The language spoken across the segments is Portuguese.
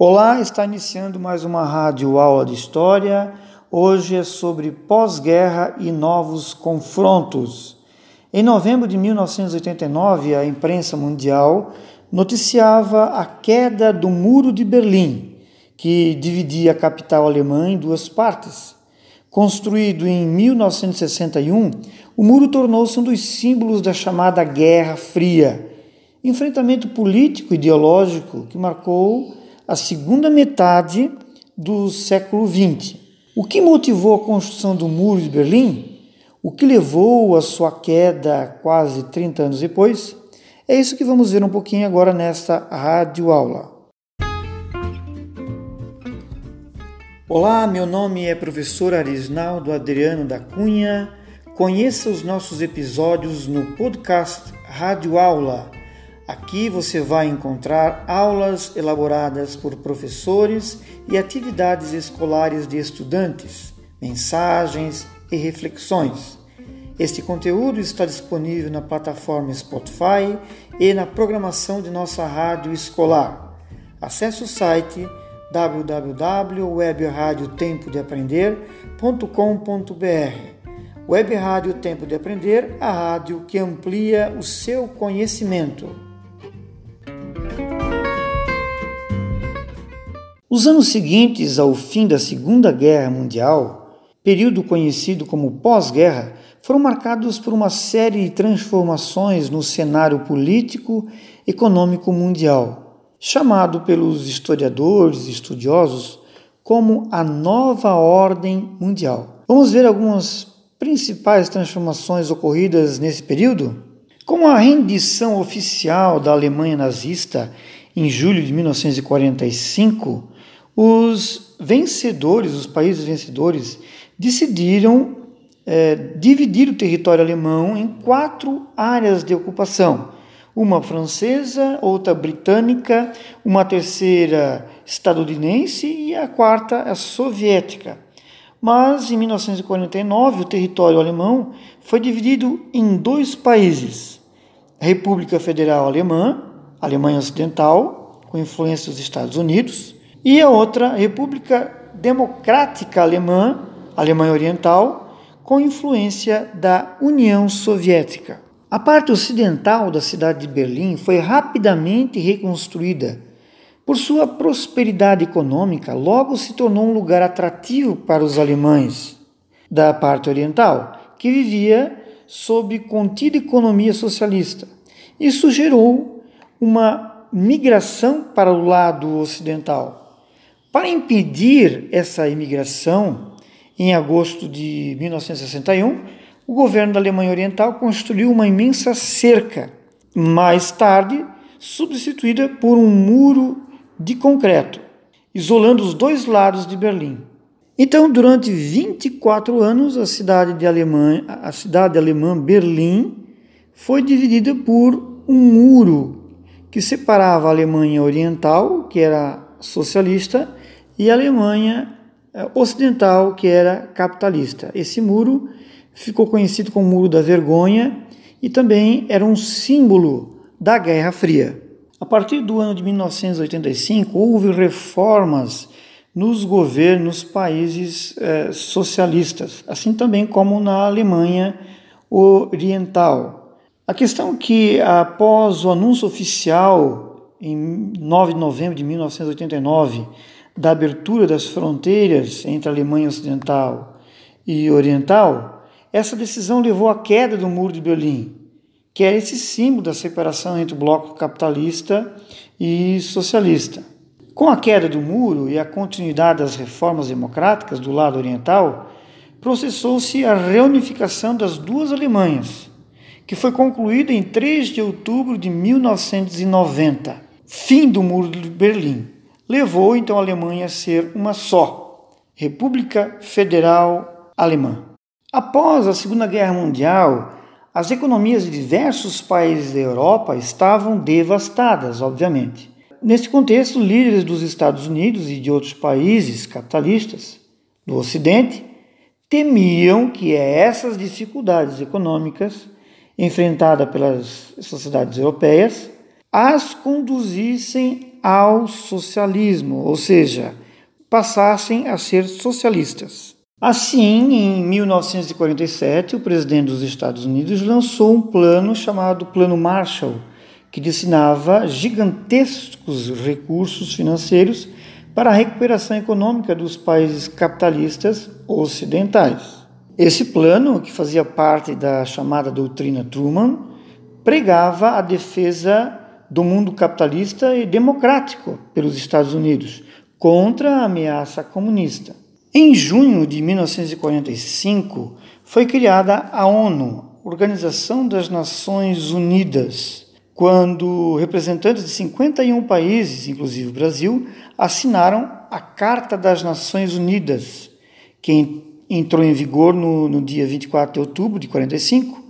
Olá, está iniciando mais uma rádio aula de história. Hoje é sobre pós-guerra e novos confrontos. Em novembro de 1989, a imprensa mundial noticiava a queda do Muro de Berlim, que dividia a capital alemã em duas partes. Construído em 1961, o muro tornou-se um dos símbolos da chamada Guerra Fria, enfrentamento político e ideológico que marcou a segunda metade do século XX. O que motivou a construção do Muro de Berlim? O que levou à sua queda quase 30 anos depois? É isso que vamos ver um pouquinho agora nesta rádio aula. Olá, meu nome é professor Arisnaldo Adriano da Cunha. Conheça os nossos episódios no podcast Rádio Aula Aqui você vai encontrar aulas elaboradas por professores e atividades escolares de estudantes, mensagens e reflexões. Este conteúdo está disponível na plataforma Spotify e na programação de nossa rádio escolar. Acesse o site www.webradiotempodeaprender.com.br Web Rádio Tempo de Aprender, a rádio que amplia o seu conhecimento. Os anos seguintes ao fim da Segunda Guerra Mundial, período conhecido como pós-guerra, foram marcados por uma série de transformações no cenário político econômico mundial, chamado pelos historiadores e estudiosos como a nova ordem mundial. Vamos ver algumas principais transformações ocorridas nesse período? Com a rendição oficial da Alemanha nazista em julho de 1945, os vencedores, os países vencedores, decidiram é, dividir o território alemão em quatro áreas de ocupação: uma francesa, outra britânica, uma terceira estadunidense e a quarta a soviética. Mas em 1949 o território alemão foi dividido em dois países: a República Federal Alemã, Alemanha Ocidental, com influência dos Estados Unidos, e a outra, República Democrática Alemã, Alemanha Oriental, com influência da União Soviética. A parte ocidental da cidade de Berlim foi rapidamente reconstruída. Por sua prosperidade econômica, logo se tornou um lugar atrativo para os alemães da parte oriental, que vivia sob contida economia socialista. Isso gerou uma migração para o lado ocidental. Para impedir essa imigração, em agosto de 1961, o governo da Alemanha Oriental construiu uma imensa cerca, mais tarde substituída por um muro de concreto, isolando os dois lados de Berlim. Então, durante 24 anos, a cidade de Alemanha, a cidade alemã Berlim foi dividida por um muro que separava a Alemanha Oriental, que era socialista, e a Alemanha eh, Ocidental, que era capitalista. Esse muro ficou conhecido como Muro da Vergonha e também era um símbolo da Guerra Fria. A partir do ano de 1985, houve reformas nos governos países eh, socialistas, assim também como na Alemanha Oriental. A questão é que, após o anúncio oficial, em 9 de novembro de 1989, da abertura das fronteiras entre a Alemanha Ocidental e Oriental, essa decisão levou à queda do Muro de Berlim, que é esse símbolo da separação entre o bloco capitalista e socialista. Com a queda do muro e a continuidade das reformas democráticas do lado oriental, processou-se a reunificação das duas Alemanhas, que foi concluída em 3 de outubro de 1990, fim do Muro de Berlim levou então a Alemanha a ser uma só, República Federal Alemã. Após a Segunda Guerra Mundial, as economias de diversos países da Europa estavam devastadas, obviamente. Nesse contexto, líderes dos Estados Unidos e de outros países capitalistas do Ocidente temiam que essas dificuldades econômicas enfrentadas pelas sociedades europeias as conduzissem ao socialismo, ou seja, passassem a ser socialistas. Assim, em 1947, o presidente dos Estados Unidos lançou um plano chamado Plano Marshall, que destinava gigantescos recursos financeiros para a recuperação econômica dos países capitalistas ocidentais. Esse plano, que fazia parte da chamada doutrina Truman, pregava a defesa do mundo capitalista e democrático pelos Estados Unidos contra a ameaça comunista. Em junho de 1945 foi criada a ONU, Organização das Nações Unidas, quando representantes de 51 países, inclusive o Brasil, assinaram a Carta das Nações Unidas, que entrou em vigor no, no dia 24 de outubro de 45,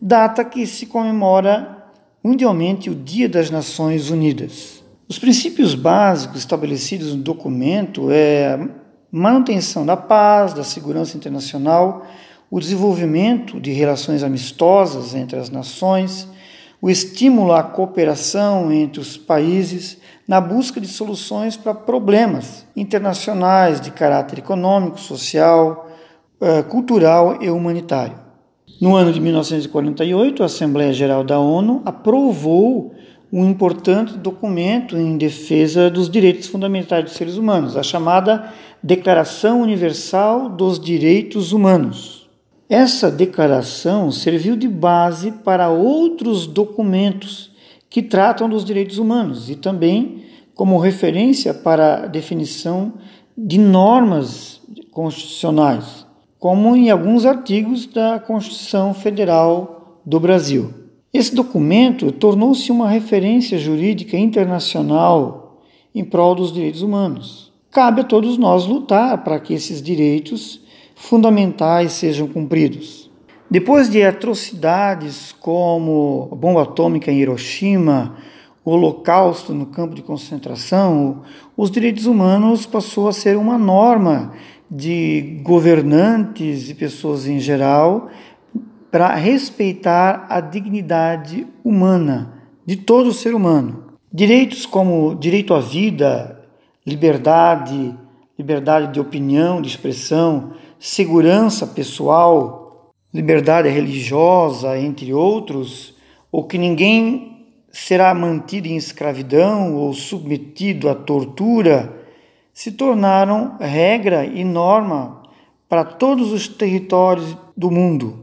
data que se comemora mundialmente o Dia das Nações Unidas. Os princípios básicos estabelecidos no documento é manutenção da paz, da segurança internacional, o desenvolvimento de relações amistosas entre as nações, o estímulo à cooperação entre os países na busca de soluções para problemas internacionais de caráter econômico, social, eh, cultural e humanitário. No ano de 1948, a Assembleia Geral da ONU aprovou um importante documento em defesa dos direitos fundamentais dos seres humanos, a chamada Declaração Universal dos Direitos Humanos. Essa declaração serviu de base para outros documentos que tratam dos direitos humanos e também como referência para a definição de normas constitucionais, como em alguns artigos da Constituição Federal do Brasil. Esse documento tornou-se uma referência jurídica internacional em prol dos direitos humanos. Cabe a todos nós lutar para que esses direitos fundamentais sejam cumpridos. Depois de atrocidades como a bomba atômica em Hiroshima, o Holocausto no campo de concentração, os direitos humanos passou a ser uma norma de governantes e pessoas em geral para respeitar a dignidade humana de todo ser humano. Direitos como direito à vida, liberdade, liberdade de opinião, de expressão, segurança pessoal, liberdade religiosa, entre outros, ou que ninguém será mantido em escravidão ou submetido à tortura, se tornaram regra e norma para todos os territórios do mundo.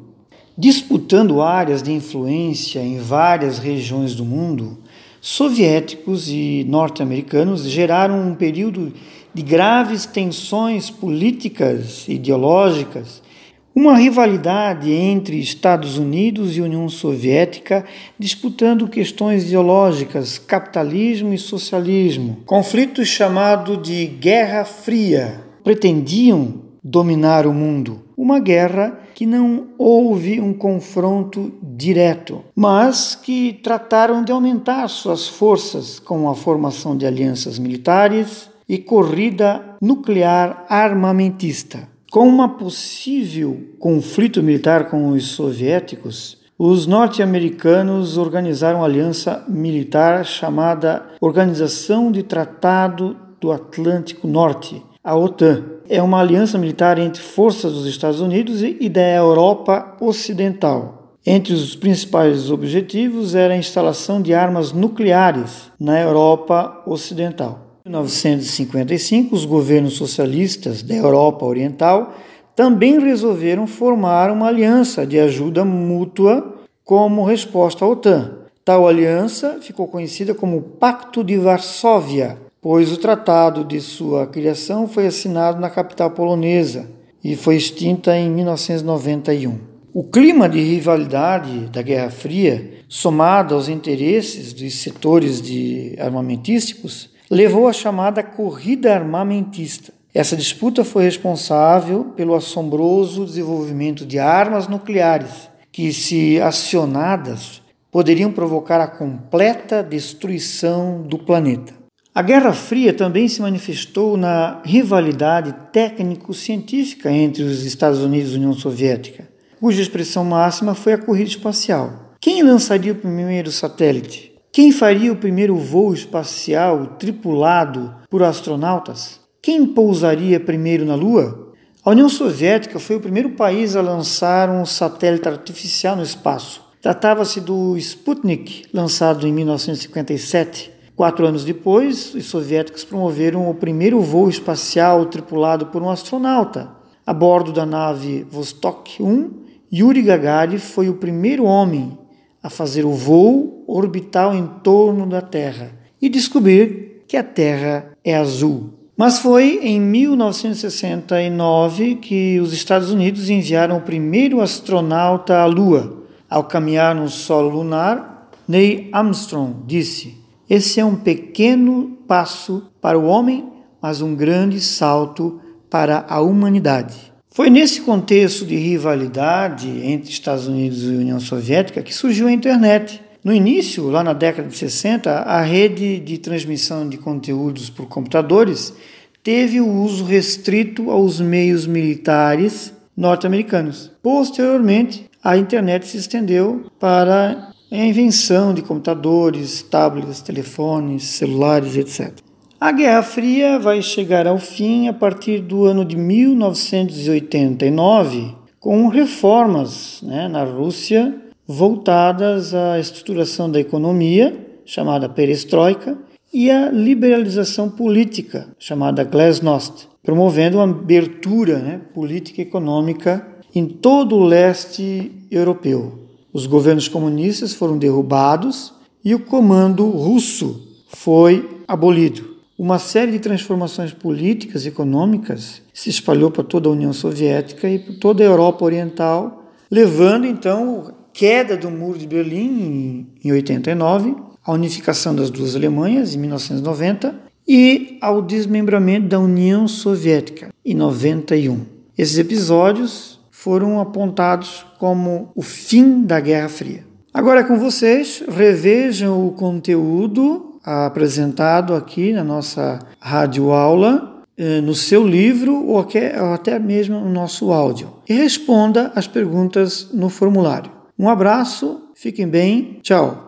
Disputando áreas de influência em várias regiões do mundo, soviéticos e norte-americanos geraram um período de graves tensões políticas e ideológicas, uma rivalidade entre Estados Unidos e União Soviética disputando questões ideológicas, capitalismo e socialismo. Conflito chamado de Guerra Fria. Pretendiam dominar o mundo. Uma guerra que não houve um confronto direto, mas que trataram de aumentar suas forças com a formação de alianças militares e corrida nuclear armamentista. Com uma possível conflito militar com os soviéticos, os norte-americanos organizaram uma aliança militar chamada Organização de Tratado do Atlântico Norte, a OTAN. É uma aliança militar entre forças dos Estados Unidos e da Europa Ocidental. Entre os principais objetivos era a instalação de armas nucleares na Europa Ocidental. Em 1955, os governos socialistas da Europa Oriental também resolveram formar uma aliança de ajuda mútua como resposta à OTAN. Tal aliança ficou conhecida como Pacto de Varsóvia, pois o tratado de sua criação foi assinado na capital polonesa e foi extinta em 1991. O clima de rivalidade da Guerra Fria, somado aos interesses dos setores de armamentísticos, levou à chamada corrida armamentista. Essa disputa foi responsável pelo assombroso desenvolvimento de armas nucleares, que, se acionadas, poderiam provocar a completa destruição do planeta. A Guerra Fria também se manifestou na rivalidade técnico-científica entre os Estados Unidos e a União Soviética, cuja expressão máxima foi a corrida espacial. Quem lançaria o primeiro satélite? Quem faria o primeiro voo espacial tripulado por astronautas? Quem pousaria primeiro na Lua? A União Soviética foi o primeiro país a lançar um satélite artificial no espaço. Tratava-se do Sputnik, lançado em 1957. Quatro anos depois, os soviéticos promoveram o primeiro voo espacial tripulado por um astronauta. A bordo da nave Vostok 1, Yuri Gagarin foi o primeiro homem a fazer o voo orbital em torno da Terra e descobrir que a Terra é azul. Mas foi em 1969 que os Estados Unidos enviaram o primeiro astronauta à Lua. Ao caminhar no solo lunar, Neil Armstrong disse: esse é um pequeno passo para o homem, mas um grande salto para a humanidade. Foi nesse contexto de rivalidade entre Estados Unidos e União Soviética que surgiu a internet. No início, lá na década de 60, a rede de transmissão de conteúdos por computadores teve o uso restrito aos meios militares norte-americanos. Posteriormente, a internet se estendeu para a invenção de computadores, tablets, telefones, celulares, etc. A Guerra Fria vai chegar ao fim a partir do ano de 1989, com reformas né, na Rússia voltadas à estruturação da economia, chamada perestroika, e à liberalização política, chamada glasnost, promovendo uma abertura né, política e econômica em todo o leste europeu. Os governos comunistas foram derrubados e o comando russo foi abolido. Uma série de transformações políticas e econômicas se espalhou para toda a União Soviética e por toda a Europa Oriental, levando então a queda do Muro de Berlim em 89, a unificação das duas Alemanhas em 1990 e ao desmembramento da União Soviética em 91. Esses episódios foram apontados como o fim da Guerra Fria. Agora é com vocês, revejam o conteúdo apresentado aqui na nossa rádio aula, eh, no seu livro ou até mesmo no nosso áudio. E responda as perguntas no formulário. Um abraço, fiquem bem, tchau.